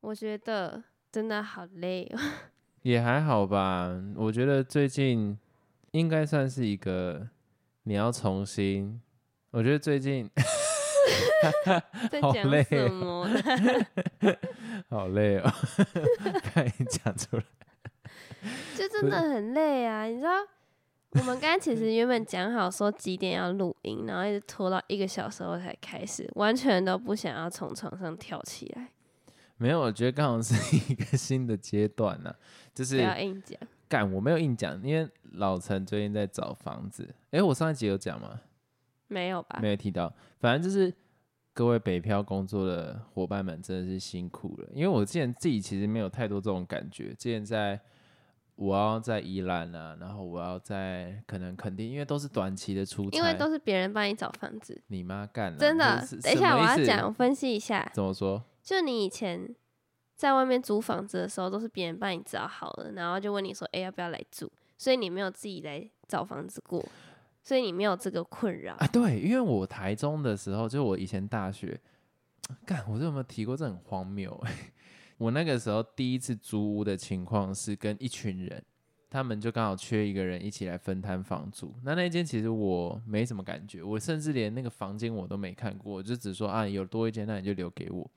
我觉得真的好累哦。也还好吧。我觉得最近应该算是一个你要重新。我觉得最近 在好累讲什么？好累哦，看你讲出来。就真的很累啊！你知道，我们刚刚其实原本讲好说几点要录音，然后一直拖到一个小时后才开始，完全都不想要从床上跳起来。没有，我觉得刚好是一个 新的阶段呢、就不是要硬讲，干我没有硬讲，因为老陈最近在找房子。诶，我上一集有讲吗？没有吧？没有提到，反正就是各位北漂工作的伙伴们真的是辛苦了，因为我之前自己其实没有太多这种感觉，之前在我要在宜兰啊，然后我要在可能肯定，因为都是短期的出差，因为都是别人帮你找房子，你妈干了，真的。等一下我要讲，我分析一下，怎么说？就你以前在外面租房子的时候，都是别人帮你找好了，然后就问你说，哎、要不要来住？所以你没有自己来找房子过，所以你没有这个困扰。啊，对，因为我台中的时候，就我以前大学，干，我这有没有提过？这很荒谬哎、我那个时候第一次租屋的情况是跟一群人，他们就刚好缺一个人一起来分摊房租。那那间其实我没什么感觉，我甚至连那个房间我都没看过，我就只说啊，有多一间那你就留给我。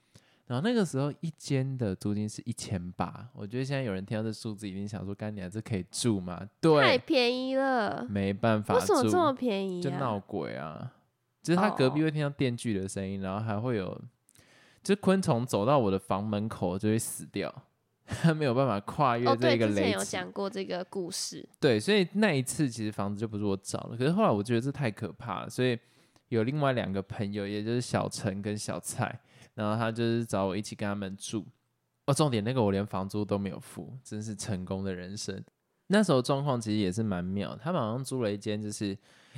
然后那个时候一间的租金是一千八，我觉得现在有人听到这数字，一定想说，干你啊，这可以住吗？对太，便宜了，没办法住。为什么这么便宜啊？就闹鬼啊！就是他隔壁哦会听到电锯的声音，然后还会有，就是昆虫走到我的房门口就会死掉，他没有办法跨越哦，对，这个之前有。讲过这个故事，对，所以那一次其实房子就不是我找的，可是后来我觉得这太可怕了，所以有另外两个朋友，也就是小陈跟小蔡，然后他就是找我一起跟他们住。哦，重点那个我连房租都没有付，真是成功的人生。那时候状况其实也是蛮妙，他们好像租了一间，就是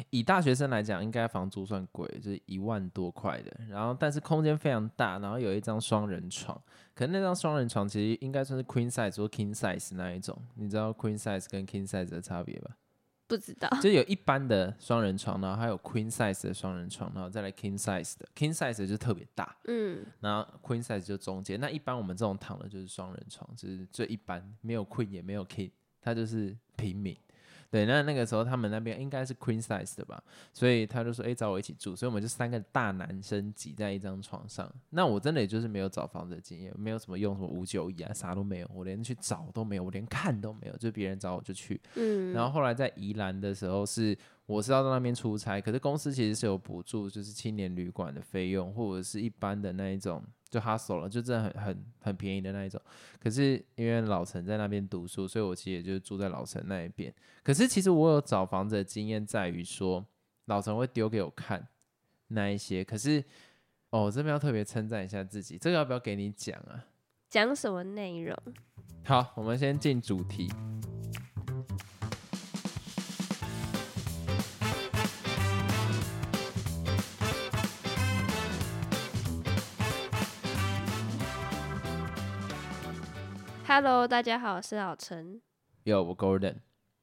以大学生来讲，应该房租算贵，就是一万多块的。然后但是空间非常大，然后有一张双人床，可能那张双人床其实应该算是 queen size 或 king size 那一种。你知道 queen size 跟 king size 的差别吧？不知道 就有一般的双人床，然后还有 queen size 的双人床，然后再来 king size 的，king size 就特别大，嗯，然后 queen size 就中间。那一般我们这种躺的就是双人床，就是最一般，没有 queen 也没有 king，它就是平民。对，那那个时候他们那边应该是 queen size 的吧，所以他就说，哎、找我一起住，所以我们就三个大男生挤在一张床上。那我真的也就是没有找房子的经验，没有什么用什么五九一啊，啥都没有，我连去找都没有，我连看都没有，就别人找我就去。嗯，然后后来在宜兰的时候是我是要到那边出差，可是公司其实是有补助，就是青年旅馆的费用，或者是一般的那一种就 hustle 了，就真的很很很便宜的那一种。可是因为老陈在那边读书，所以我其实也就是住在老陈那一边。可是其实我有找房子的经验在于说，老陈会丢给我看那一些，可是。哦，我这边要特别称赞一下自己，这个要不要给你讲啊？讲什么内容？好，我们先进主题。Hello，大家好，我是老陈。有我 Golden，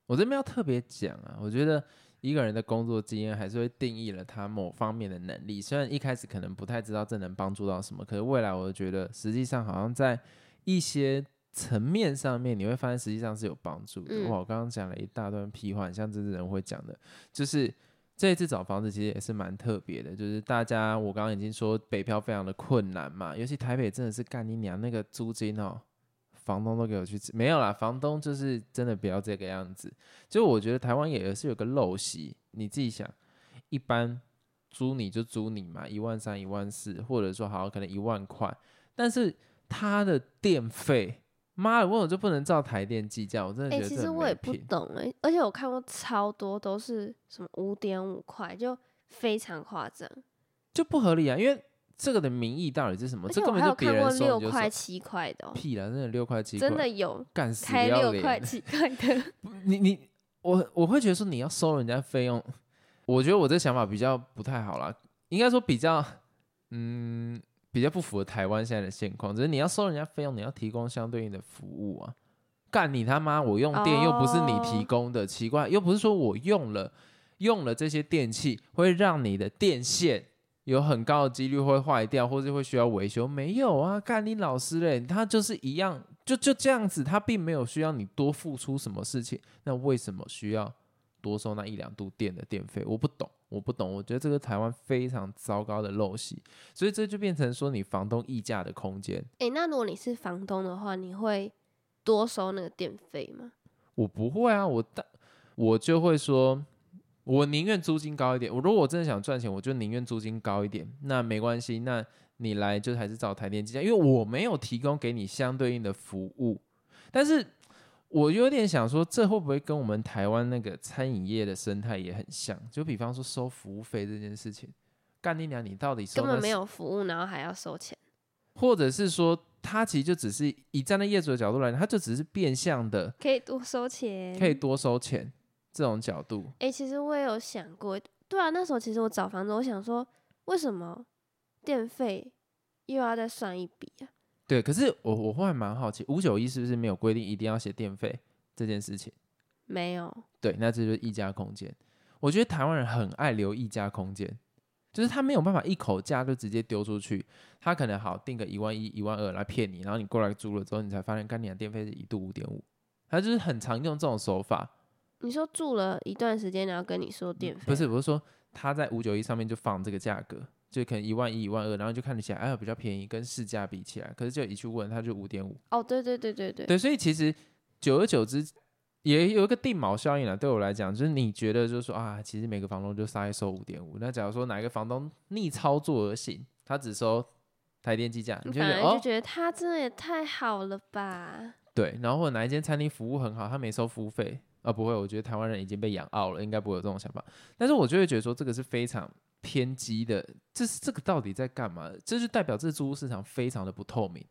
我这边要特别讲啊，我觉得一个人的工作经验还是会定义了他某方面的能力。虽然一开始可能不太知道这能帮助到什么，可是未来我觉得实际上好像在一些层面上面，你会发现实际上是有帮助的。嗯哇，我刚刚讲了一大段屁话，像这些人会讲的，就是。这一次找房子其实也是蛮特别的，就是大家我刚刚已经说北漂非常的困难嘛，尤其台北真的是干你娘那个租金哦，房东都给我去吃，没有啦，房东就是真的不要这个样子。就我觉得台湾也是有个陋习，你自己想，一般租你就租你嘛，一万三、一万四，或者说好可能一万块，但是他的电费，妈的，为什么就不能照台电计价？我真的哎、觉得其实我也不懂哎、而且我看过超多都是什么五点五块，就非常夸张。就不合理啊，因为这个的名义到底是什么？这根本就别人六块、七块的、哦，屁啦，真的六块七块，真的有干死开六块、七块的。你你我我会觉得说你要收人家费用，我觉得我这想法比较不太好啦，应该说比较嗯比较不符合台湾现在的现况，只是你要收人家费用，你要提供相对应的服务啊。干你他妈！我用电又不是你提哦供的，奇怪，又不是说我用了用了这些电器会让你的电线有很高的几率会坏掉，或者会需要维修。没有啊，干你老师嘞，他就是一样，就就这样子，他并没有需要你多付出什么事情。那为什么需要多收那一两度电的电费？我不懂，我不懂。我觉得这个台湾非常糟糕的陋习，所以这就变成说你房东议价的空间。诶，那如果你是房东的话，你会多收那个电费吗？我不会啊，我但我就会说。我宁愿租金高一点。我如果我真的想赚钱，我就宁愿租金高一点。那没关系，那你来就还是找台电计价，因为我没有提供给你相对应的服务。但是我有点想说，这会不会跟我们台湾那个餐饮业的生态也很像？就比方说收服务费这件事情，干你娘，你到底根本没有服务，然后还要收钱？或者是说，他其实就只是以站在业主的角度来讲，他就只是变相的可以多收钱，可以多收钱。这种角度，哎，其实我也有想过，对啊，那时候其实我找房子，我想说，为什么电费又要再算一笔啊？对，可是我我后来蛮好奇，五九一是不是没有规定一定要写电费这件事情？没有。对，那这就是溢价空间。我觉得台湾人很爱留溢价空间，就是他没有办法一口价就直接丢出去，他可能好定个一万一、一万二来骗你，然后你过来租了之后，你才发现干你的电费是一度五点五，他就是很常用这种手法。你说住了一段时间，然后跟你说电费，不是，不是说他在五九一上面就放这个价格，就可能一万一、一万二，然后就看起来哎比较便宜，跟市价比起来，可是就一去问他就五点五。哦，对对对对对。对，所以其实久而久之也有一个定锚效应了。对我来讲，就是你觉得就是说啊，其实每个房东就大概收五点五。那假如说哪一个房东逆操作而行，他只收台电计价，你就觉得就觉得他真的也太好了吧？对，然后或者哪一间餐厅服务很好，他没收服务费。啊，不会，我觉得台湾人已经被养傲了，应该不会有这种想法。但是我就会觉得说，这个是非常偏激的，这是这个到底在干嘛？这就代表这租屋市场非常的不透明。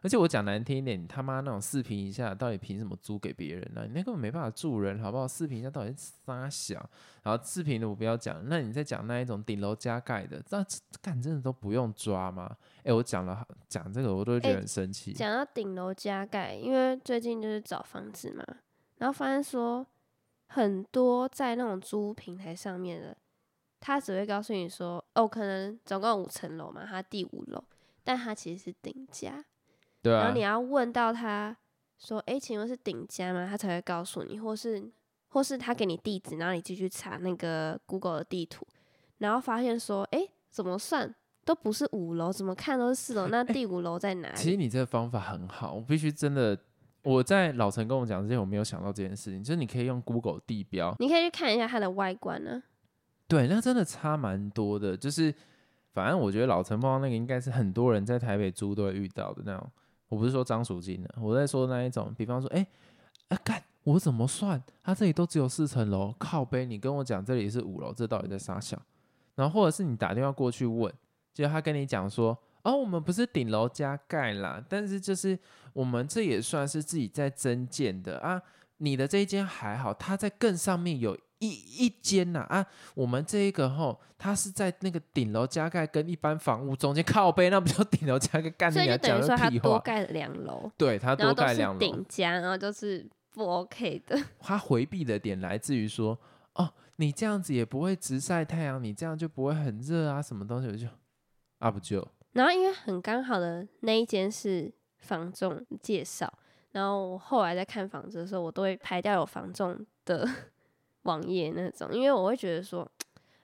而且我讲难听一点，你他妈那种四平一下，到底凭什么租给别人呢？你那根本没办法住人，好不好？四平一下到底是啥小？然后四平的我不要讲，那你在讲那一种顶楼加盖的，那干真的都不用抓吗？哎，我讲了讲这个，我都会觉得很生气。讲到顶楼加盖，因为最近就是找房子嘛。然后发现说，很多在那种租平台上面的，他只会告诉你说，哦，可能总共五层楼嘛，他第五楼，但他其实是顶家。对啊。然后你要问到他说，哎，请问是顶家吗？他才会告诉你，或是或是他给你地址，然后你继续查那个 Google 的地图，然后发现说，哎，怎么算都不是五楼，怎么看都是四楼，那 第五楼在哪里？其实你这个方法很好，我必须真的。我在老陈跟我讲之前，我没有想到这件事情，就是你可以用 Google 地标，你可以去看一下它的外观呢。对，那真的差蛮多的。就是反正我觉得老陈碰到那个，应该是很多人在台北租都会遇到的那种。我不是说张属金的，我在说那一种，比方说，哎，啊干，我怎么算？他这里都只有四层楼，靠背，你跟我讲这里是五楼，这到底在啥想？然后或者是你打电话过去问，就他跟你讲说。哦，我们不是顶楼加盖啦，但是就是我们这也算是自己在增建的啊。你的这一间还好，它在更上面有一一间呐啊。我们这一个吼，它是在那个顶楼加盖跟一般房屋中间 靠背，那不就顶楼加盖干？所以就等于说它多盖两楼，对，它多盖两楼顶加，然后就是不 OK 的。他回避的点来自于说，哦，你这样子也不会直晒太阳，你这样就不会很热啊，什么东西我就啊不就。然后因为很刚好的那一间是房仲介绍，然后我后来在看房子的时候，我都会排掉有房仲的 网页那种，因为我会觉得说，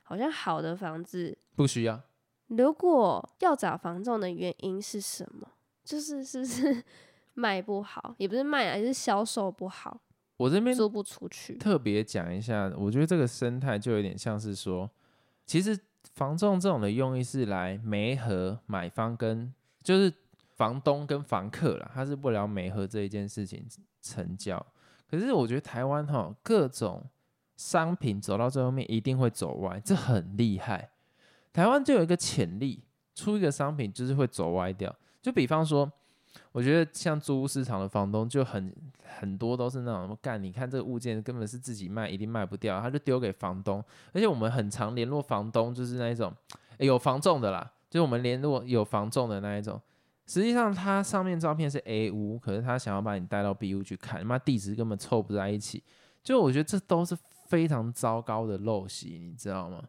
好像好的房子不需要。如果要找房仲的原因是什么？就是是不是 卖不好，也不是卖，而是销售不好。我这边租不出去。特别讲一下，我觉得这个生态就有点像是说，其实。房仲这种的用意是来媒合买方跟就是房东跟房客啦，他是不了媒合这一件事情成交。可是我觉得台湾哈各种商品走到最后面一定会走歪，这很厉害。台湾就有一个潜力，出一个商品就是会走歪掉。就比方说。我觉得像租屋市场的房东就很很多都是那种干，你看这个物件根本是自己卖，一定卖不掉，他就丢给房东。而且我们很常联络房东，就是那一种有房仲的啦，就是我们联络有房仲的那一种。实际上他上面照片是 A 屋，可是他想要把你带到 B 屋去看，妈地址根本凑不在一起。就我觉得这都是非常糟糕的陋习，你知道吗？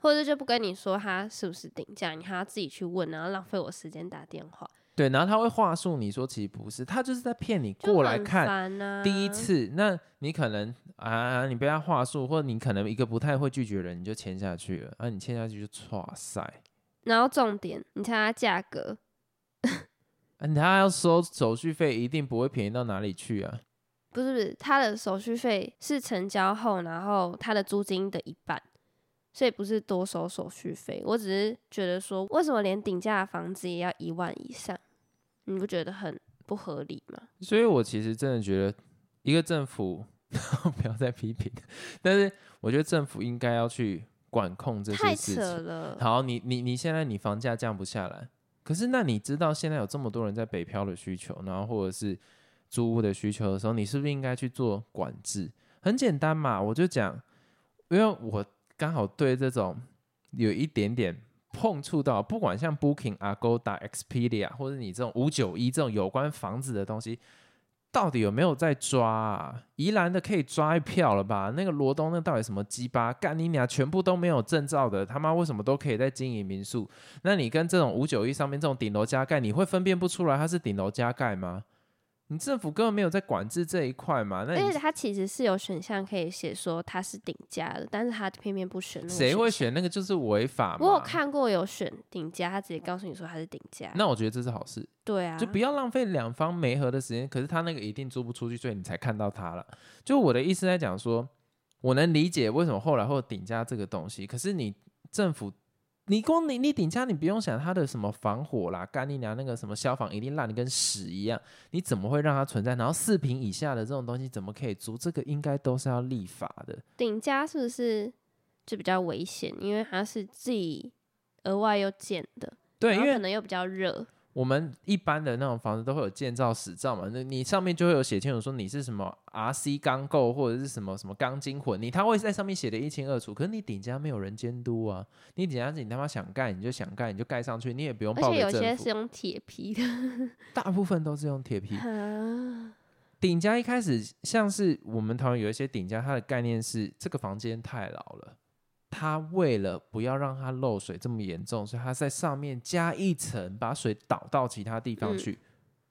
或者就不跟你说他是不是顶价，你还要自己去问，然后浪费我时间打电话。对，然后他会话术你说其实不是，他就是在骗你过来看第一次，那你可能啊，你被他话术，或者你可能一个不太会拒绝的人，你就签下去了，啊，你签下去就哇塞，然后重点，你猜它价格，啊，他要收手续费，一定不会便宜到哪里去啊。不是不是，他的手续费是成交后，然后他的租金的一半，所以不是多收手续费。我只是觉得说，为什么连顶价的房子也要一万以上？你不觉得很不合理吗？所以我其实真的觉得，一个政府 不要再批评，但是我觉得政府应该要去管控这些太事情。扯了。好，你你你现在你房价降不下来，可是那你知道现在有这么多人在北漂的需求，然后或者是租屋的需求的时候，你是不是应该去做管制？很简单嘛，我就讲，因为我刚好对这种有一点点碰触到，不管像 Booking、Agoda、Expedia 或者你这种五九一这种有关房子的东西。到底有没有在抓啊？宜兰的可以抓一票了吧？那个罗东那到底什么鸡巴？干你俩！全部都没有证照的，他妈为什么都可以在经营民宿？那你跟这种五九一上面这种顶楼加盖，你会分辨不出来它是顶楼加盖吗？你政府根本没有在管制这一块嘛？那你而且它其实是有选项可以写说它是顶价的，但是他偏偏不选那个谁会选那个就是违法嘛？我有看过有选顶价，他直接告诉你说它是顶价。那我觉得这是好事，对啊，就不要浪费两方没合的时间。可是他那个一定租不出去，所以你才看到他了。就我的意思在讲说，我能理解为什么后来会有顶价这个东西，可是你政府，你光你你顶家，你不用想它的什么防火啦，干你娘那个什么消防一定烂的跟屎一样，你怎么会让它存在？然后四平以下的这种东西怎么可以租？这个应该都是要立法的。顶家是不是就比较危险？因为它是自己额外又建的，对，然因为后可能又比较热。我们一般的那种房子都会有建造史照嘛，那你上面就会有写清楚说你是什么 RC 钢构或者是什么什么钢筋混，你他会在上面写的一清二楚。可是你顶家没有人监督啊，你顶家是你他妈想盖你就想盖你就盖上去，你也不用报而且有些。是用铁皮的，大部分都是用铁皮。啊顶家一开始像是我们台湾有一些顶家，它的概念是这个房间太老了。他为了不要让它漏水这么严重，所以他在上面加一层，把水导到其他地方嗯去。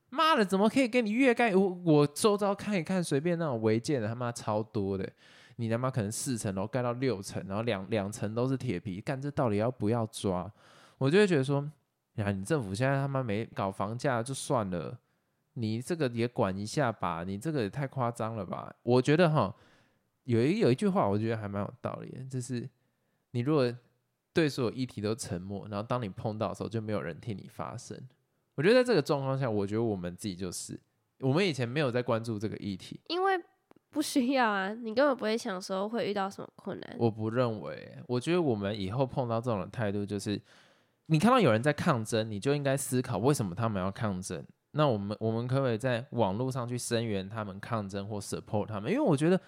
妈的，怎么可以给你越盖？我我周遭看一看，随便那种违建的他妈超多的。你他妈可能四层楼盖到六层，然后两两层都是铁皮，干这到底要不要抓？我就会觉得说，呀，你政府现在他妈没搞房价就算了，你这个也管一下吧，你这个也太夸张了吧？我觉得哈，有一有一句话，我觉得还蛮有道理的，就是你如果对所有议题都沉默，然后当你碰到的时候，就没有人替你发声。我觉得在这个状况下，我觉得我们自己就是，我们以前没有在关注这个议题，因为不需要啊，你根本不会想说会遇到什么困难。我不认为，我觉得我们以后碰到这种的态度，就是你看到有人在抗争，你就应该思考为什么他们要抗争。那我们我们可不可以在网络上去声援他们抗争或 support 他们？因为我觉得，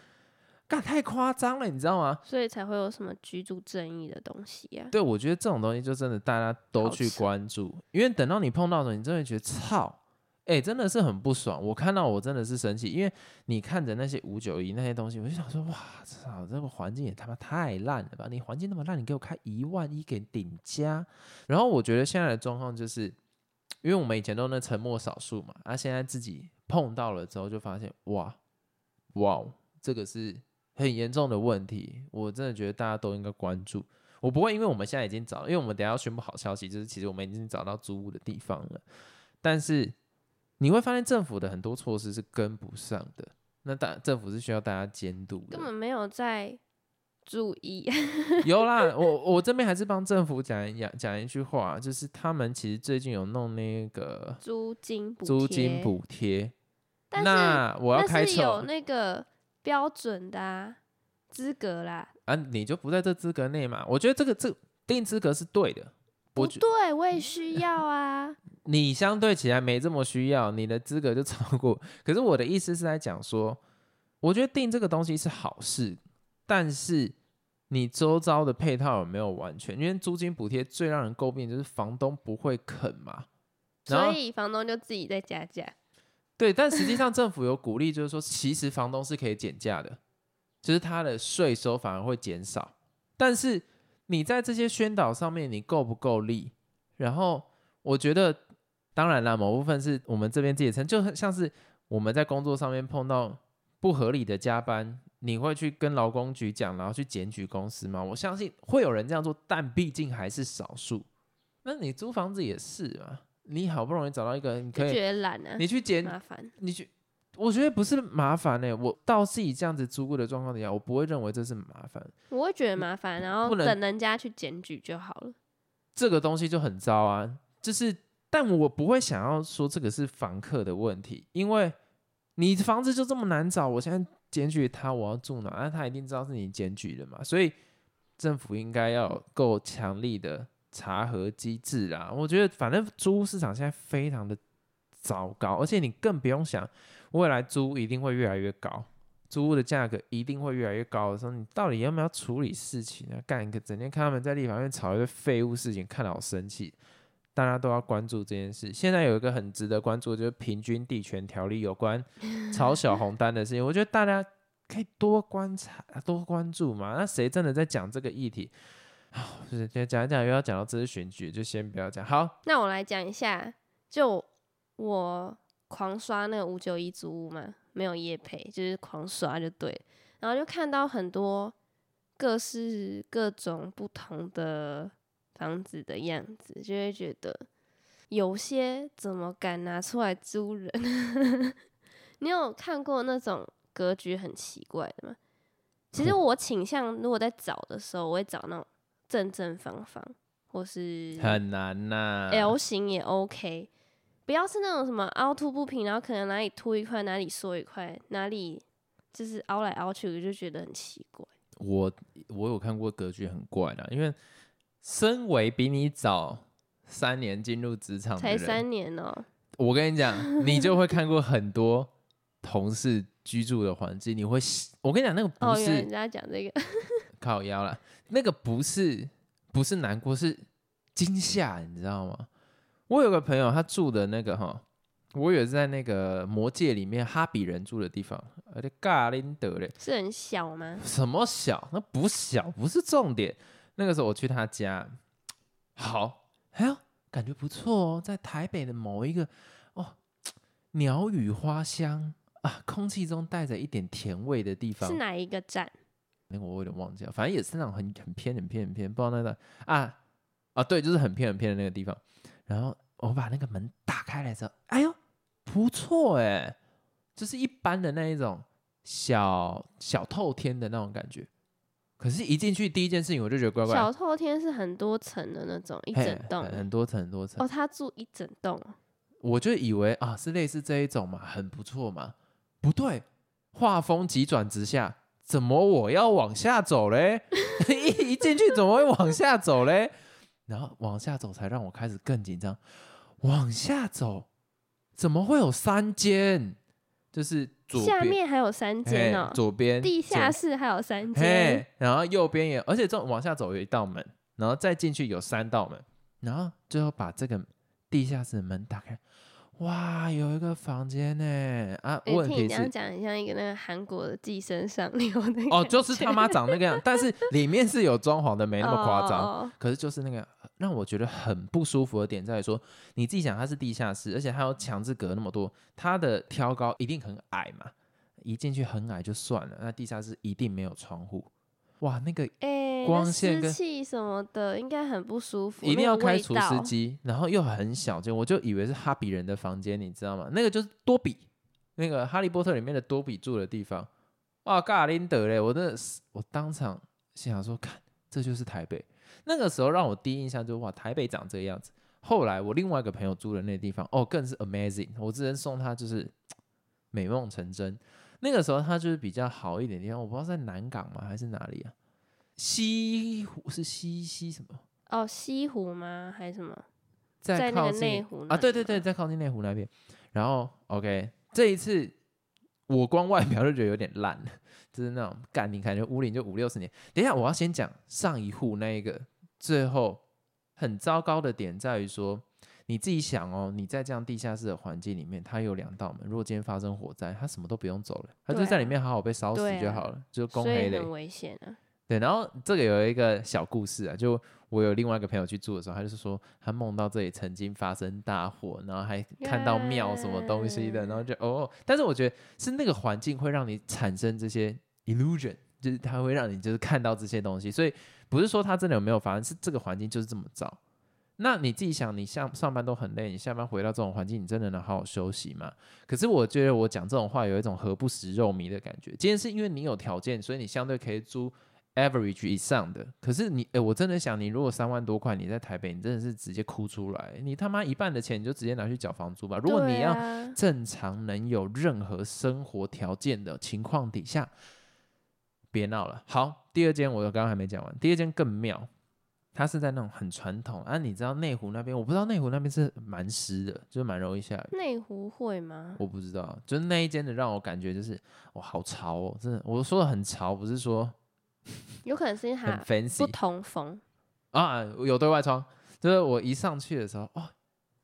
干太夸张了，你知道吗？所以才会有什么居住正义的东西啊。对，我觉得这种东西就真的大家都去关注，因为等到你碰到的时候，你真的觉得操，哎、真的是很不爽。我看到我真的是生气，因为你看着那些五九一那些东西，我就想说，哇操，这个环境也他妈太烂了吧！你环境那么烂，你给我开一万一给顶加。然后我觉得现在的状况就是，因为我们以前都那沉默少数嘛，啊，现在自己碰到了之后，就发现哇哇，这个是很严重的问题。我真的觉得大家都应该关注。我不会，因为我们现在已经找，因为我们等下要宣布好消息，就是其实我们已经找到租屋的地方了。但是你会发现政府的很多措施是跟不上的，那大政府是需要大家监督的根。本没有在注意。有啦，我我这边还是帮政府讲一讲讲一句话，就是他们其实最近有弄那个租金补租金贴，补贴。但是那我要开但是有那个标准的啊资格啦。啊，你就不在这资格内嘛？我觉得这个这定资格是对的。不对，我也需要啊。你相对起来没这么需要，你的资格就超过。可是我的意思是在讲说，我觉得定这个东西是好事，但是你周遭的配套有没有完全？因为租金补贴最让人诟病就是房东不会肯嘛。所以房东就自己在加价。对，但实际上政府有鼓励，就是说其实房东是可以减价的，就是他的税收反而会减少。但是你在这些宣导上面你够不够力？然后我觉得，当然啦，某部分是我们这边自己层，就很像是我们在工作上面碰到不合理的加班，你会去跟劳工局讲，然后去检举公司吗？我相信会有人这样做，但毕竟还是少数。那你租房子也是啊，你好不容易找到一个你可以，觉得懒啊，你去检，麻烦，你去。我觉得不是麻烦呢，我倒是以这样子租过的状况底下，我不会认为这是麻烦。我会觉得麻烦，然后等人家去检举就好了。这个东西就很糟啊，就是，但我不会想要说这个是房客的问题，因为你房子就这么难找，我现在检举他，我要住哪？那他一定知道是你检举的嘛，所以政府应该要够强力的查核机制啦。我觉得反正租屋市场现在非常的糟糕，而且你更不用想。未来租一定会越来越高，租屋的价格一定会越来越高的时候，你到底要不要处理事情啊？干一个整天看他们在立法院吵一堆废物事情，看得好生气。大家都要关注这件事。现在有一个很值得关注，就是平均地权条例有关 炒小红单的事情，我觉得大家可以多观察、多关注嘛。那谁真的在讲这个议题？好，就是讲一讲又要讲到这次选举，就先不要讲。好，那我来讲一下，就我。狂刷那个五九一租屋嘛，没有夜配，就是狂刷就对。然后就看到很多各式各种不同的房子的样子，就会觉得有些怎么敢拿出来租人？你有看过那种格局很奇怪的吗？其实 我倾向，如果在找的时候，我会找那种正正方方，或是很难呐，L 型也 OK。不要是那种什么凹凸不平，然后可能哪里凸一块，哪里缩一块，哪里就是凹来凹去，我就觉得很奇怪。我我有看过格局很怪的，因为身为比你早三年进入职场，才三年哦。我跟你讲，你就会看过很多同事居住的环境，你会，我跟你讲，那个不是人家讲这个 靠腰了，那个不是不是难过，是惊吓，你知道吗？我有个朋友，他住的那个哈，我也在那个魔界里面哈比人住的地方，而且嘎林德嘞，是很小吗？什么小？那不小，不是重点。那个时候我去他家，好，哎呦，感觉不错哦，在台北的某一个哦，鸟语花香啊，空气中带着一点甜味的地方。是哪一个站？那个我有点忘记了，反正也是那种很很偏、很偏、很偏，不知道那个啊啊，对，就是很偏、很偏的那个地方。然后我把那个门打开来之后，哎呦，不错哎，就是一般的那一种小小透天的那种感觉。可是，一进去第一件事情我就觉得怪怪。小透天是很多层的那种，一整栋，很多层，很多层。哦，他住一整栋。我就以为啊，是类似这一种嘛，很不错嘛。不对，画风急转直下，怎么我要往下走嘞？一 一进去怎么会往下走嘞？然后往下走，才让我开始更紧张。往下走，怎么会有三间？就是左下面还有三间哦，左边地下室还有三间，然后右边也，而且这往下走有一道门，然后再进去有三道门，然后最后把这个地下室的门打开。哇，有一个房间呢啊！问题是这样讲，很像一个那个韩国的寄生上流的哦，就是他妈长那个样，但是里面是有装潢的，没那么夸张。可是就是那个让我觉得很不舒服的点在于说，你自己想它是地下室，而且它有强制隔那么多，它的挑高一定很矮嘛，一进去很矮就算了，那地下室一定没有窗户。哇，那个光线跟气什么的应该很不舒服，一定要开除湿机，然后又很小间，我就以为是哈比人的房间，你知道吗？那个就是多比，那个哈利波特里面的多比住的地方。哇，嘎林德嘞，我的我当场心想说，看这就是台北。那个时候让我第一印象就是哇，台北长这个样子。后来我另外一个朋友住的那地方，哦，更是 amazing，我之前送他就是 美梦成真。那个时候他就是比较好一点地方，我不知道在南港吗还是哪里啊？西湖是西西什么？哦，西湖吗？还是什么？在那个内湖啊？对对对，在靠近内湖那边。然后 OK，这一次我光外表就觉得有点烂了，就是那种干，你感觉屋龄就五六十年。等一下，我要先讲上一户那一个，最后很糟糕的点在于说。你自己想哦，你在这样地下室的环境里面，它有两道门。如果今天发生火灾，它什么都不用走了，它就在里面好好被烧死就好了，就公黑的。很危险啊！对，然后这个有一个小故事啊，就我有另外一个朋友去住的时候，他就是说他梦到这里曾经发生大火，然后还看到庙什么东西的，然后就哦，但是我觉得是那个环境会让你产生这些 illusion，就是它会让你就是看到这些东西，所以不是说它真的有没有发生，是这个环境就是这么糟。那你自己想，你上上班都很累，你下班回到这种环境，你真的能好好休息吗？可是我觉得我讲这种话有一种何不食肉糜的感觉。今天是因为你有条件，所以你相对可以租 average 以上的。可是你，哎，我真的想，你如果三万多块，你在台北，你真的是直接哭出来。你他妈一半的钱你就直接拿去缴房租吧。如果你要正常能有任何生活条件的情况底下，别闹了。好，第二间我刚刚还没讲完，第二间更妙。它是在那种很传统啊，你知道内湖那边，我不知道内湖那边是蛮湿的，就是蛮容易下雨。内湖会吗？我不知道，就是那一间的让我感觉就是哇，好潮哦，真的。我说的很潮，不是说 有可能是因为它 fancy 不通风啊，有对外窗。就是我一上去的时候，哦，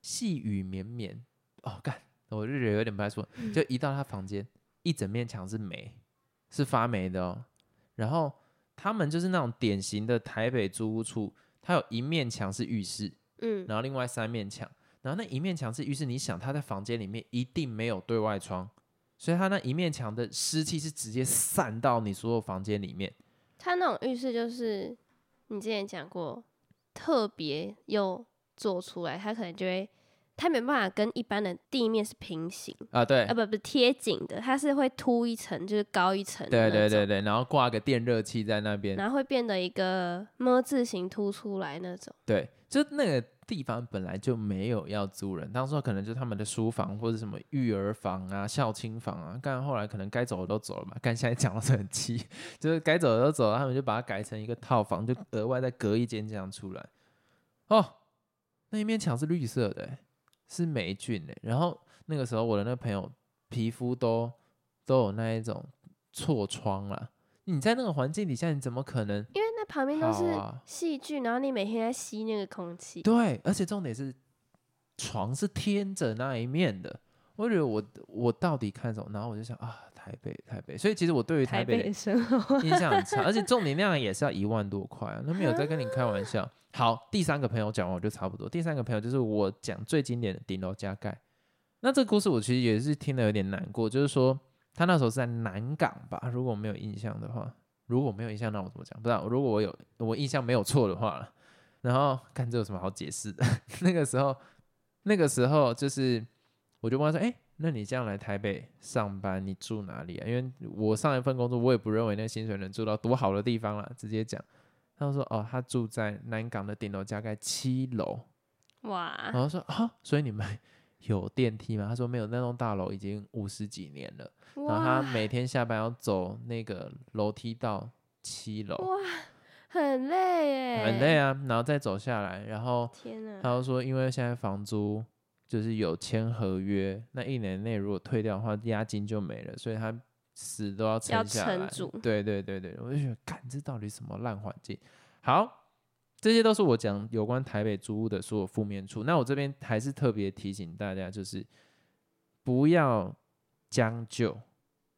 细雨绵绵，哦，干，我日觉得有点不太舒服。就一到他房间，一整面墙是霉，是发霉的哦，然后。他们就是那种典型的台北租屋处，它有一面墙是浴室，嗯，然后另外三面墙，然后那一面墙是浴室，你想他在房间里面一定没有对外窗，所以他那一面墙的湿气是直接散到你所有房间里面。他那种浴室就是你之前讲过，特别又做出来，他可能就会。它没办法跟一般的地面是平行啊，对，啊不不贴紧的，它是会凸一层，就是高一层。对对对对，然后挂个电热器在那边，然后会变得一个么字形凸出来那种。对，就那个地方本来就没有要租人，当时可能就他们的书房或者什么育儿房啊、校亲房啊，但后来可能该走的都走了嘛。刚现在讲的很气，就是该走的都走了，他们就把它改成一个套房，就额外再隔一间这样出来。哦，那一面墙是绿色的。是霉菌嘞，然后那个时候我的那朋友皮肤都都有那一种痤疮了。你在那个环境底下，你怎么可能？因为旁边都是细菌，然后你每天在吸那个空气。对，而且重点是床是贴着那一面的。我觉得我我到底看什么？然后我就想啊，台北台北。所以其实我对于台北的生活印象很差，而且 重点量也是要一万多块啊，那没有在跟你开玩笑。好，第三个朋友讲完我就差不多。第三个朋友就是我讲最经典的顶楼加盖。那这个故事我其实也是听得有点难过，就是说他那时候是在南港吧，如果没有印象的话，如果没有印象，那我怎么讲？不知道。如果我有我印象没有错的话，然后看这有什么好解释的？那个时候，那个时候就是我就问他说：“哎，那你这样来台北上班，你住哪里啊？”因为我上一份工作，我也不认为那薪水能住到多好的地方了，直接讲。他说：“哦，他住在南港的顶楼加盖七楼，哇！然后说啊，所以你们有电梯吗？他说没有，那栋大楼已经五十几年了。然后他每天下班要走那个楼梯到七楼，哇，很累耶，很累啊。然后再走下来，然后天哪，他就说，因为现在房租就是有签合约，那一年内如果退掉的话，押金就没了，所以他。”死都要撑下来，对对对对，我就觉得，看这到底什么烂环境？好，这些都是我讲有关台北租屋的所有负面处。那我这边还是特别提醒大家，就是不要将就，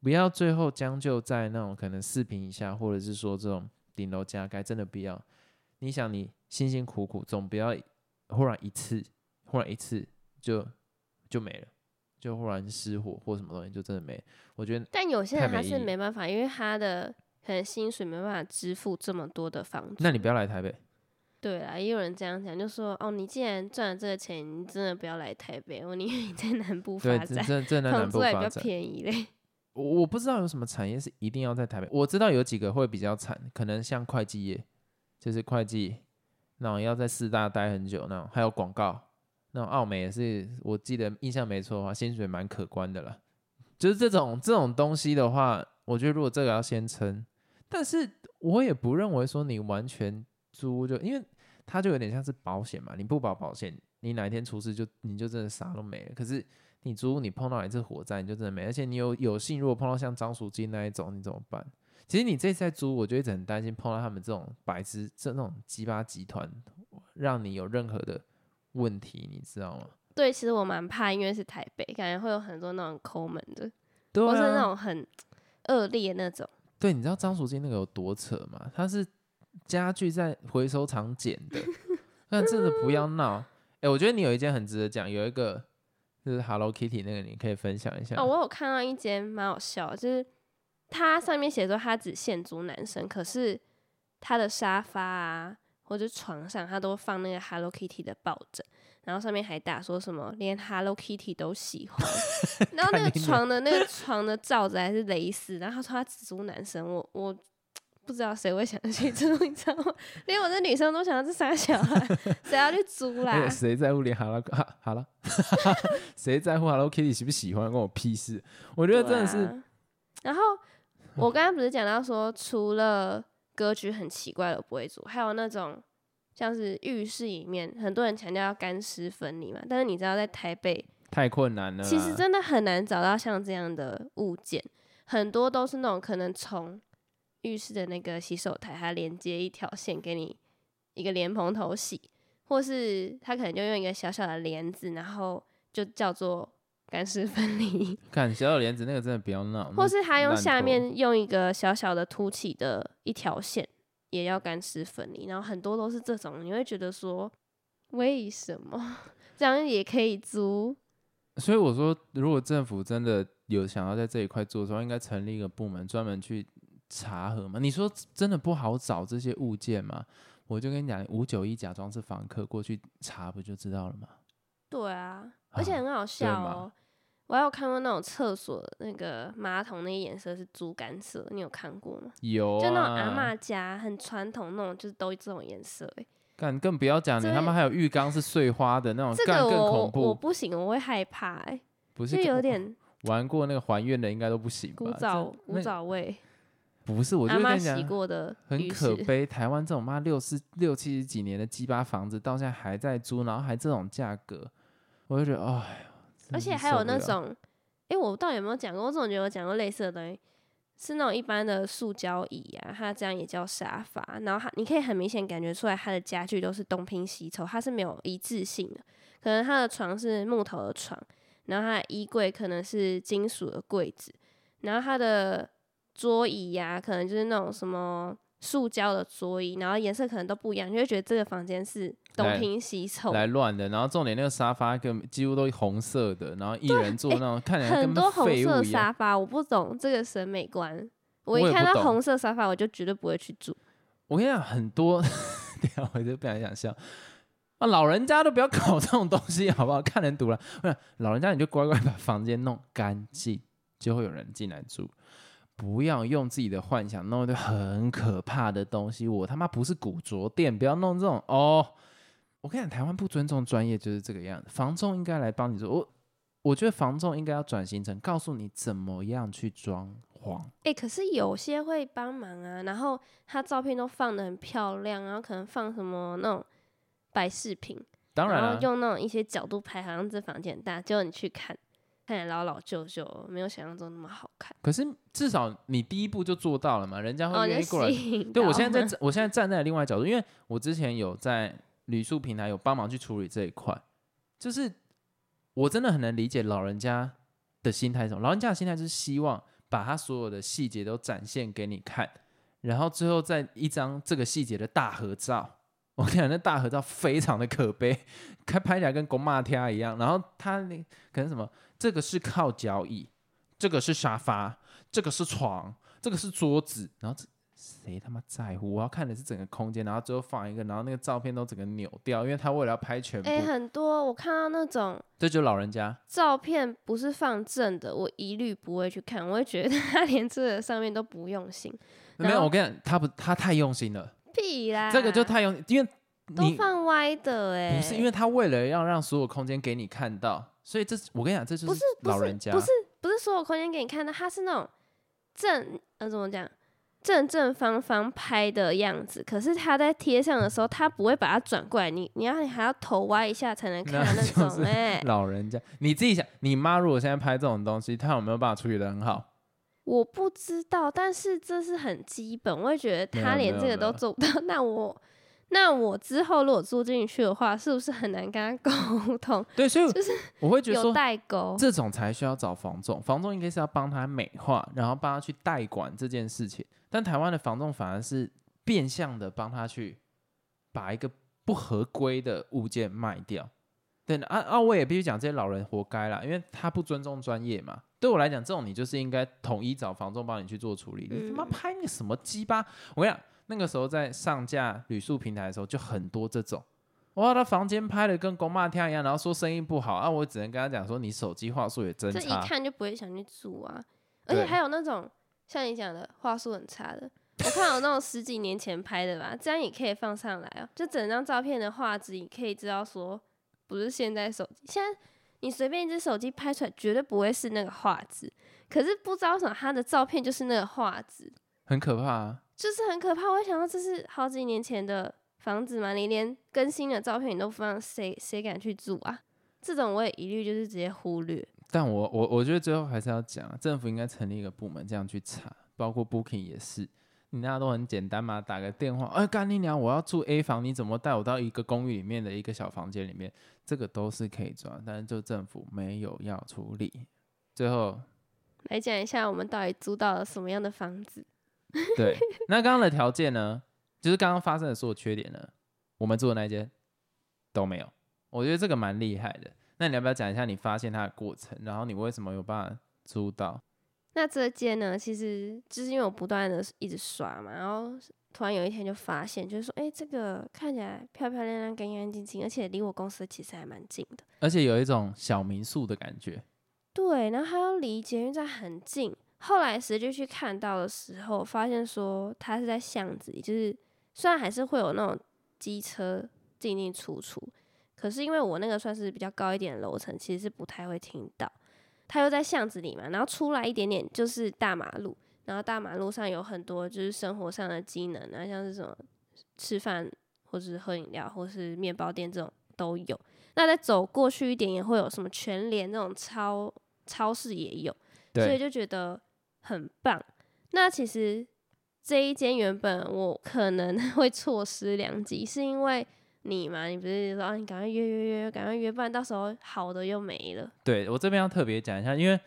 不要最后将就在那种可能四平以下，或者是说这种顶楼加盖，真的不要。你想，你辛辛苦苦，总不要忽然一次，忽然一次就就没了。就忽然失火或什么东西，就真的没。我觉得，但有些人他是没办法，因为他的可能薪水没办法支付这么多的房租。那你不要来台北。对啊，也有人这样讲，就说哦，你既然赚了这个钱，你真的不要来台北，我宁愿你在南部发展，房租也比较便宜嘞。我我不知道有什么产业是一定要在台北，我知道有几个会比较惨，可能像会计业，就是会计那种要在四大待很久那种，还有广告。那种澳美也是，我记得印象没错的话，薪水蛮可观的了。就是这种这种东西的话，我觉得如果这个要先撑，但是我也不认为说你完全租就，因为它就有点像是保险嘛，你不保保险，你哪一天出事就你就真的啥都没了。可是你租你碰到一次火灾，你就真的没，而且你有有幸如果碰到像张淑金那一种，你怎么办？其实你这次在租，我就一直很担心碰到他们这种白痴这那种鸡巴集团，让你有任何的。问题你知道吗？对，其实我蛮怕，因为是台北，感觉会有很多那种抠门的，或是那种很恶劣那种。对，你知道张淑金那个有多扯吗？他是家具在回收厂捡的，那真的不要闹。哎、我觉得你有一件很值得讲，有一个就是 Hello Kitty 那个，你可以分享一下。哦，我有看到一间蛮好笑，就是它上面写说它只限租男生，可是它的沙发啊或者床上，它都放那个 Hello Kitty 的抱枕，然后上面还打说什么连 Hello Kitty 都喜欢，然后那个床的那个床的罩子还是蕾丝，然后他说他只租男生，我我。不知道谁会想去租，你知道吗？连我这女生都想要这傻小孩，谁要去租啦那？个谁在乎连 Hello 哈好了，谁在乎 Hello Kitty 喜不喜欢，关我屁事。我觉得真的是，啊然后我刚刚不是讲到说，除了格局很奇怪的我不会做，还有那种像是浴室里面，很多人强调要干湿分离嘛，但是你知道在台北，太困难了。其实真的很难找到像这样的物件，很多都是那种可能从浴室的那个洗手台，它连接一条线给你一个莲蓬头洗，或是它可能就用一个小小的帘子，然后就叫做干湿分离。看小小帘子那个真的不要闹，或是它用下面用一个小小的凸起的一条线，也要干湿分离，然后很多都是这种，你会觉得说为什么 这样也可以租？所以我说，如果政府真的有想要在这一块做的时候，应该成立一个部门专门去查核嘛。你说真的不好找这些物件吗？我就跟你讲，五九一假装是房客过去查不就知道了吗？对啊，而且啊很好笑嘛哦。我还有看过那种厕所那个马桶那个颜色是猪肝色，你有看过吗？有啊，就那种阿妈家很传统那种，就是都这种颜色、欸。干更不要讲，你他们还有浴缸是碎花的那种，这个我恐怖。我不行，我会害怕、欸，不是就有点玩过那个还愿的，应该都不行吧？古早这古早味。那不是，我就跟你讲洗，过的很可 悲。台湾这种妈六四六七十几年的鸡巴房子，到现在还在租，然后还这种价格，我就觉得，哎而且还有那种，哎，我到底有没有讲过？我总觉得我讲过类似的东西，是那种一般的塑胶椅啊，它这样也叫沙发。然后它，你可以很明显感觉出来，它的家具都是东拼西凑，它是没有一致性的。可能它的床是木头的床，然后它的衣柜可能是金属的柜子，然后它的桌椅呀、可能就是那种什么。塑胶的桌椅，然后颜色可能都不一样，你会觉得这个房间是东拼西凑，来乱的，然后重点那个沙发跟几乎都是红色的，然后一人坐那种看起来跟很多红色。沙发，我不懂这个审美观。我一看到红色沙发，我就绝对不会去住。我跟你讲，很多，等一下我就不想想笑。啊，老人家都不要搞这种东西，好不好？看人读了。老人家你就乖乖把房间弄干净，就会有人进来住。不要用自己的幻想弄一堆很可怕的东西。我他妈不是古着店，不要弄这种哦。我跟你讲，台湾不尊重专业就是这个样子。房仲应该来帮你做。我我觉得房仲应该要转型成告诉你怎么样去装潢。哎、可是有些会帮忙啊，然后他照片都放的很漂亮，然后可能放什么那种摆饰品，当然了、然后用那种一些角度拍，好像这房间很大，结果你去看，看起来老老旧旧，没有想象中那么好看。可是至少你第一步就做到了嘛，人家会愿意过来。对我现在在，我现在站在另外角度，因为我之前有在旅宿平台有帮忙去处理这一块，就是我真的很能理解老人家的心态是什么。老人家的心态就是希望把他所有的细节都展现给你看，然后最后再一张这个细节的大合照。我跟你讲，那大合照非常的可悲，看拍起来跟公骂天一样。然后他那可能什么，这个是靠脚椅，这个是沙发，这个是床，这个是桌子，然后这谁他妈在乎？我要看的是整个空间，然后最后放一个，然后那个照片都整个扭掉，因为他为了要拍全部，哎、很多我看到那种这就老人家。照片不是放正的，我一律不会去看，我会觉得他连这个上面都不用心。没有，我跟你讲，他不，他太用心了，屁啦，这个就太用，因为都你放歪的哎、不是因为他为了要让所有空间给你看到，所以这是我跟你讲，这就不是不是老人家，不是不是所有空间给你看的，它是那种正呃怎么讲正正方方拍的样子，可是他在贴上的时候，他不会把它转过来，你你要你还要头歪一下才能看 那那种哎、老人家，你自己想，你妈如果现在拍这种东西，她有没有办法处理的很好？我不知道，但是这是很基本，我会觉得没有他连这个都做不到，那我那我之后如果住进去的话，是不是很难跟他 沟通？对，所以就是 我会觉得说，代沟。这种才需要找房仲，房仲应该是要帮他美化，然后帮他去代管这件事情。但台湾的房仲反而是变相的帮他去把一个不合规的物件卖掉。对啊啊，我也必须讲，这些老人活该啦，因为他不尊重专业嘛。对我来讲，这种你就是应该统一找房仲帮你去做处理。你他妈嗯拍那什么鸡巴！我跟你讲，那个时候在上架旅宿平台的时候，就很多这种。哇，他房间拍的跟公骂天一样，然后说生意不好啊，我只能跟他讲说，你手机话术也真这一。看就不会想去住啊。而且还有那种像你讲的话术很差的，我看有那种十几年前拍的吧，这样也可以放上来啊。就整张照片的画质，你可以知道说不是现在手机，现在你随便一只手机拍出来，绝对不会是那个画质。可是不知道为什么他的照片就是那个画质，很可怕啊。就是很可怕。我想到这是好几年前的房子嘛，你连更新的照片你都不放，谁谁敢去住啊？这种我也一律就是直接忽略。但我我我觉得最后还是要讲，政府应该成立一个部门这样去查，包括 Booking 也是，你那都很简单嘛，打个电话，哎，干你娘，我要住 A 房，你怎么带我到一个公寓里面的一个小房间里面？这个都是可以抓，但是就政府没有要处理。最后，来讲一下我们到底租到了什么样的房子。对，那刚刚的条件呢，就是刚刚发生的所有缺点呢，我们住的那一间都没有。我觉得这个蛮厉害的。那你要不要讲一下你发现它的过程，然后你为什么有办法租到？那这间呢，其实就是因为我不断的一直刷嘛，然后突然有一天就发现，就是说，哎、这个看起来漂漂亮亮、干干净净，而且离我公司其实还蛮近的。而且有一种小民宿的感觉。对，然后它又离捷运站很近。后来实际去看到的时候，发现说它是在巷子里，就是虽然还是会有那种机车进进出出，可是因为我那个算是比较高一点的楼层，其实是不太会听到。它又在巷子里嘛，然后出来一点点就是大马路，然后大马路上有很多就是生活上的机能啊，像是什么吃饭或是喝饮料或是面包店这种都有。那再走过去一点，也会有什么全联那种超超市也有，所以，就觉得很棒。那其实这一间原本我可能 会错失良机，是因为你嘛，你不是说，你赶快约约约，赶快约，不然到时候好的又没了。对我这边要特别讲一下，因为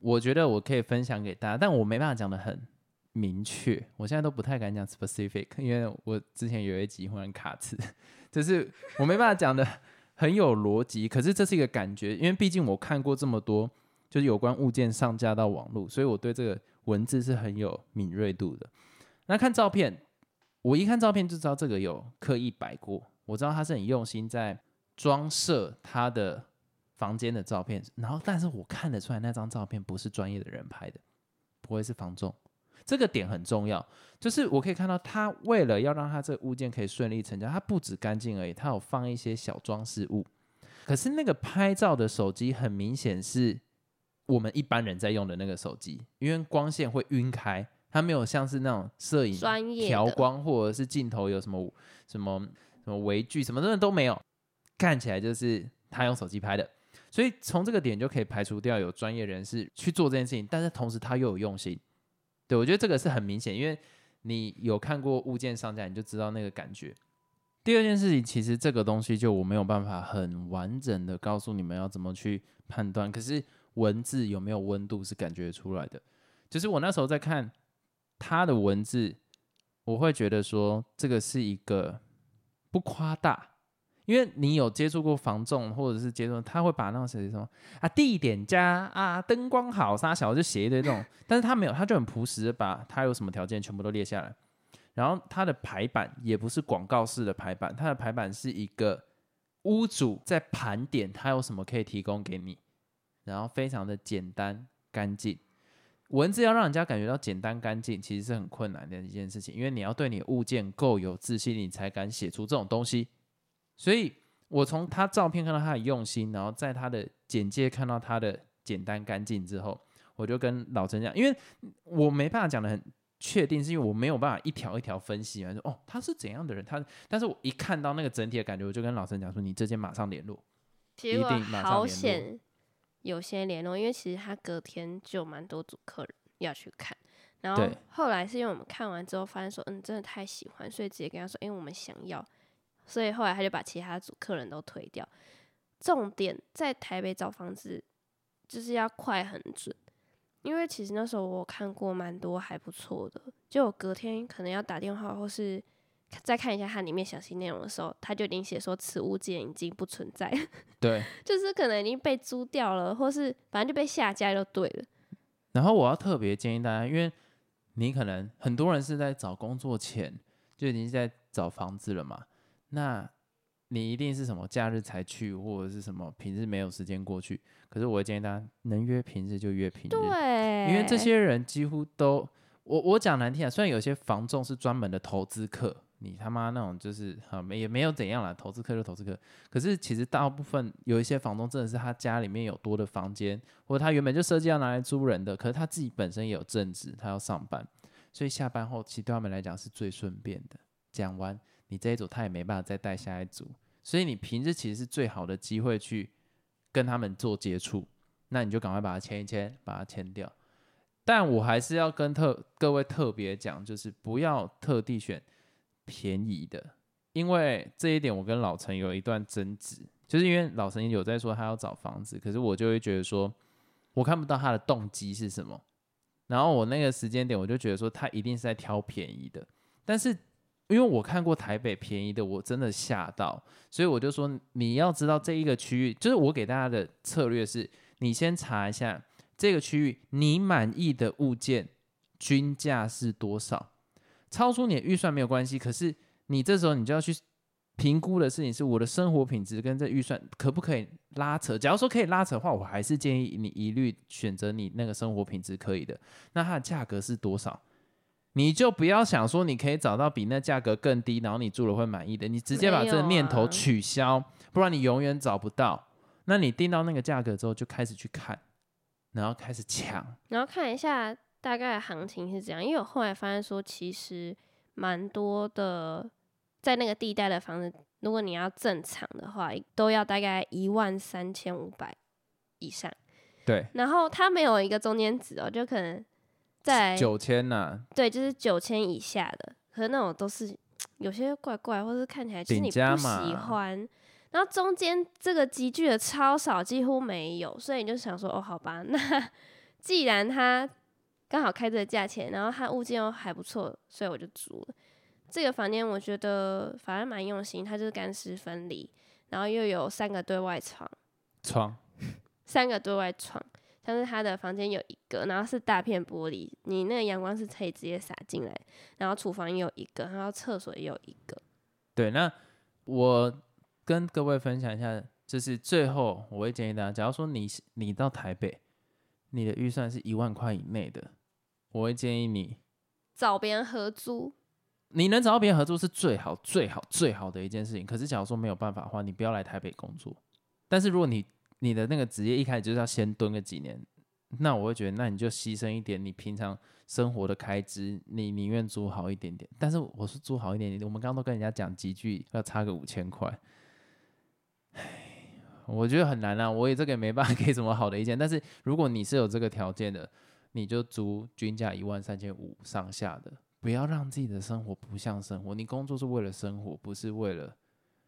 我觉得我可以分享给大家，但我没办法讲的很明确，我现在都不太敢讲 specific，因为我之前有一集忽然卡词，就是我没办法讲的很有逻辑，可是这是一个感觉，因为毕竟我看过这么多，就是有关物件上架到网络，所以我对这个文字是很有敏锐度的。那看照片，我一看照片就知道这个有刻意摆过，我知道他是很用心在装设他的房间的照片，然后但是我看得出来那张照片不是专业的人拍的，不会是房仲。这个点很重要，就是我可以看到他为了要让他这个物件可以顺利成交，他不止干净而已，他有放一些小装饰物。可是那个拍照的手机很明显是我们一般人在用的那个手机，因为光线会晕开，它没有像是那种摄影专业调光或者是镜头有什么什么什么微距什么的都没有，看起来就是他用手机拍的。所以从这个点就可以排除掉有专业人士去做这件事情，但是同时他又有用心。对我觉得这个是很明显，因为你有看过物件上架，你就知道那个感觉。第二件事情，其实这个东西就我没有办法很完整的告诉你们要怎么去判断，可是文字有没有温度是感觉出来的。就是我那时候在看他的文字，我会觉得说这个是一个不夸大，因为你有接触过房仲或者是接触，他会把那种写什么啊地点加啊灯光好啥小就写一堆这种，但是他没有，他就很朴实的把他有什么条件全部都列下来，然后他的排版也不是广告式的排版，他的排版是一个屋主在盘点他有什么可以提供给你，然后非常的简单干净。文字要让人家感觉到简单干净，其实是很困难的一件事情，因为你要对你物件够有自信，你才敢写出这种东西。所以我从他照片看到他的用心，然后在他的简介看到他的简单干净之后，我就跟老陈讲，因为我没办法讲的很确定，是因为我没有办法一条一条分析啊，说哦他是怎样的人，他，但是我一看到那个整体的感觉，我就跟老陈讲说，你这间马上联络。一定马上好联络险有些联络，因为其实他隔天就蛮多组客人要去看，然后后来是因为我们看完之后发现说，嗯，真的太喜欢，所以直接跟他说，因为、我们想要，所以后来他就把其他组客人都推掉。重点在台北找房子就是要快很准，因为其实那时候我看过蛮多还不错的，就我隔天可能要打电话或是再看一下它里面详细内容的时候，他就已经写说此物件已经不存在，对，就是可能已经被租掉了，或是反正就被下架就对了。然后我要特别建议大家，因为你可能很多人是在找工作前就已经在找房子了嘛，那你一定是什么假日才去，或者是什么平日没有时间过去。可是我会建议大家，能约平日就约平日，对，因为这些人几乎都，我我讲难听啊，虽然有些房仲是专门的投资客，你他妈那种就是啊没也没有怎样啦，投资客就投资客。可是其实大部分有一些房东真的是他家里面有多的房间，或者他原本就设计要拿来租人的，可是他自己本身也有正职，他要上班，所以下班后其实对他们来讲是最顺便的。讲完。你这一组他也没办法再带下一组，所以你平日其实是最好的机会去跟他们做接触，那你就赶快把它签一签，把它签掉。但我还是要跟特各位特别讲，就是不要特地选便宜的，因为这一点我跟老陈有一段争执，就是因为老陈有在说他要找房子，可是我就会觉得说，我看不到他的动机是什么，然后我那个时间点我就觉得说他一定是在挑便宜的，但是。因为我看过台北便宜的，我真的吓到，所以我就说你要知道这一个区域，就是我给大家的策略是，你先查一下这个区域你满意的物件均价是多少，超出你的预算没有关系，可是你这时候你就要去评估的事情是我的生活品质跟这预算可不可以拉扯。假如说可以拉扯的话，我还是建议你一律选择你那个生活品质可以的，那它的价格是多少？你就不要想说你可以找到比那价格更低，然后你住了会满意的，你直接把这个念头取消，不然你永远找不到。那你定到那个价格之后，就开始去看，然后开始抢，然后看一下大概行情是怎样。因为我后来发现说，其实蛮多的在那个地带的房子，如果你要正常的话，都要大概一万三千五百以上。对，然后它没有一个中间值哦，就可能。在九千呐，对，就是九千以下的，可是那种都是有些怪怪，或是看起来就是你不喜欢。然后中间这个集聚的超少，几乎没有，所以你就想说，哦，好吧，那 既然他刚好开这个价钱，然后它物件又还不错，所以我就租了这个房间。我觉得反而蛮用心，它就是干湿分离，然后又有三个对外窗，窗，三个对外窗。但是它的房间有一个，然后是大片玻璃，你那个阳光是可以直接洒进来。然后厨房也有一个，然后厕所也有一个。对，那我跟各位分享一下，就是最后我会建议大家，假如说你你到台北，你的预算是一万块以内的，我会建议你找别人合租。你能找到别人合租是最好、最好、最好的一件事情。可是假如说没有办法的话，你不要来台北工作。但是如果你你的那个职业一开始就是要先蹲个几年，那我会觉得，那你就牺牲一点你平常生活的开支，你宁愿租好一点点。但是我是租好一点点，我们刚刚都跟人家讲集聚要差个五千块，唉，我觉得很难啊。我也这个也没办法 给什么好的意见。但是如果你是有这个条件的，你就租均价一万三千五上下的，不要让自己的生活不像生活。你工作是为了生活，不是为了。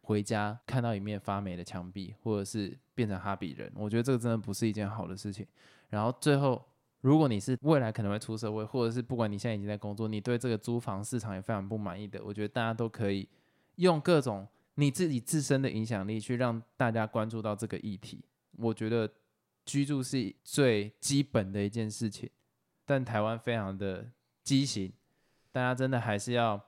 回家看到一面发霉的墙壁，或者是变成哈比人，我觉得这个真的不是一件好的事情。然后最后，如果你是未来可能会出社会，或者是不管你现在已经在工作，你对这个租房市场也非常不满意的，我觉得大家都可以用各种你自己自身的影响力去让大家关注到这个议题。我觉得居住是最基本的一件事情，但台湾非常的畸形，大家真的还是要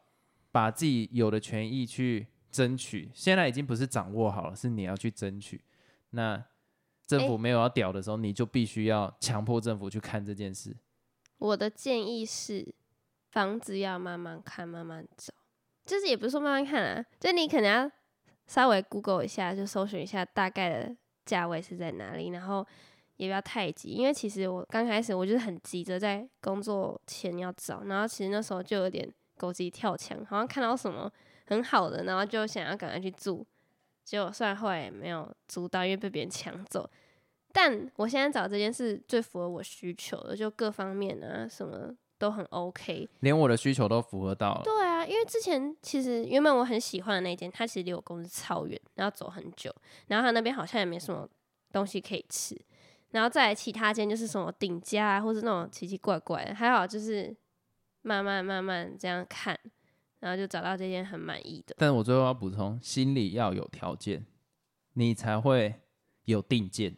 把自己有的权益去。争取现在已经不是掌握好了，是你要去争取。那政府没有要屌的时候，你就必须要强迫政府去看这件事。我的建议是，房子要慢慢看，慢慢找。就是也不是说慢慢看啊，就你可能要稍微 Google 一下，就搜寻一下大概的价位是在哪里，然后也不要太急，因为其实我刚开始我就是很急着在工作前要找，然后其实那时候就有点狗急跳墙，好像看到什么。很好的，然后就想要赶快去住，结果虽然后来也没有租到，因为被别人抢走。但我现在找这件事最符合我需求的，就各方面啊什么都很 OK，连我的需求都符合到了。对因为之前其实原本我很喜欢的那间，它其实离我公司超远，然后走很久，然后它那边好像也没什么东西可以吃，然后再来其他间就是什么顶家啊，或是那种奇奇怪怪的，还好就是慢慢慢慢这样看，然后就找到这间很满意的。但我最后要补充，心里要有条件，你才会有定见，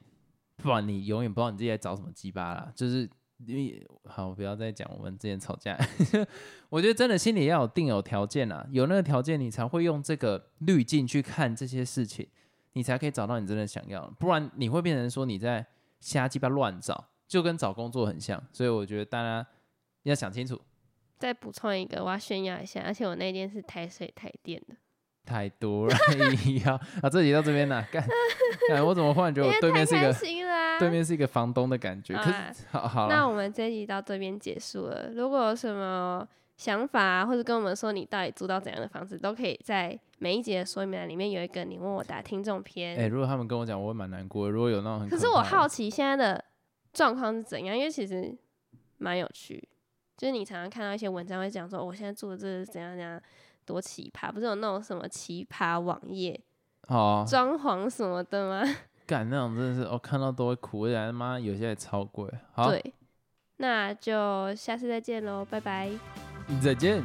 不然你永远不知道你自己在找什么鸡巴啦。就是因为好，不要再讲我们之前吵架。我觉得真的心里要有定有条件啊，有那个条件，你才会用这个滤镜去看这些事情，你才可以找到你真的想要。不然你会变成说你在瞎鸡巴乱找，就跟找工作很像。所以我觉得大家要想清楚。再补充一个，我要炫耀一下，而且我那间是台水台电的，太多了，要 啊，这集到这边了，干，干，我怎么忽然觉得我对面是一个对面是一个房东的感觉？可是好好，那我们这集到这边结束了。如果有什么想法，或者跟我们说你到底租到怎样的房子，都可以在每一集的说明栏里面有一个你问我答听众篇。哎，如果他们跟我讲，我会蛮难过。如果有那种，可是我好奇现在的状况是怎样，因为其实蛮有趣。就是你常常看到一些文章会讲说，我现在住的这是怎样怎样多奇葩，不是有那种什么奇葩网页哦，装潢什么的吗？干那种真的是我看到都会哭，而且他妈有些也超贵。好，对，那就下次再见喽，拜拜，再见。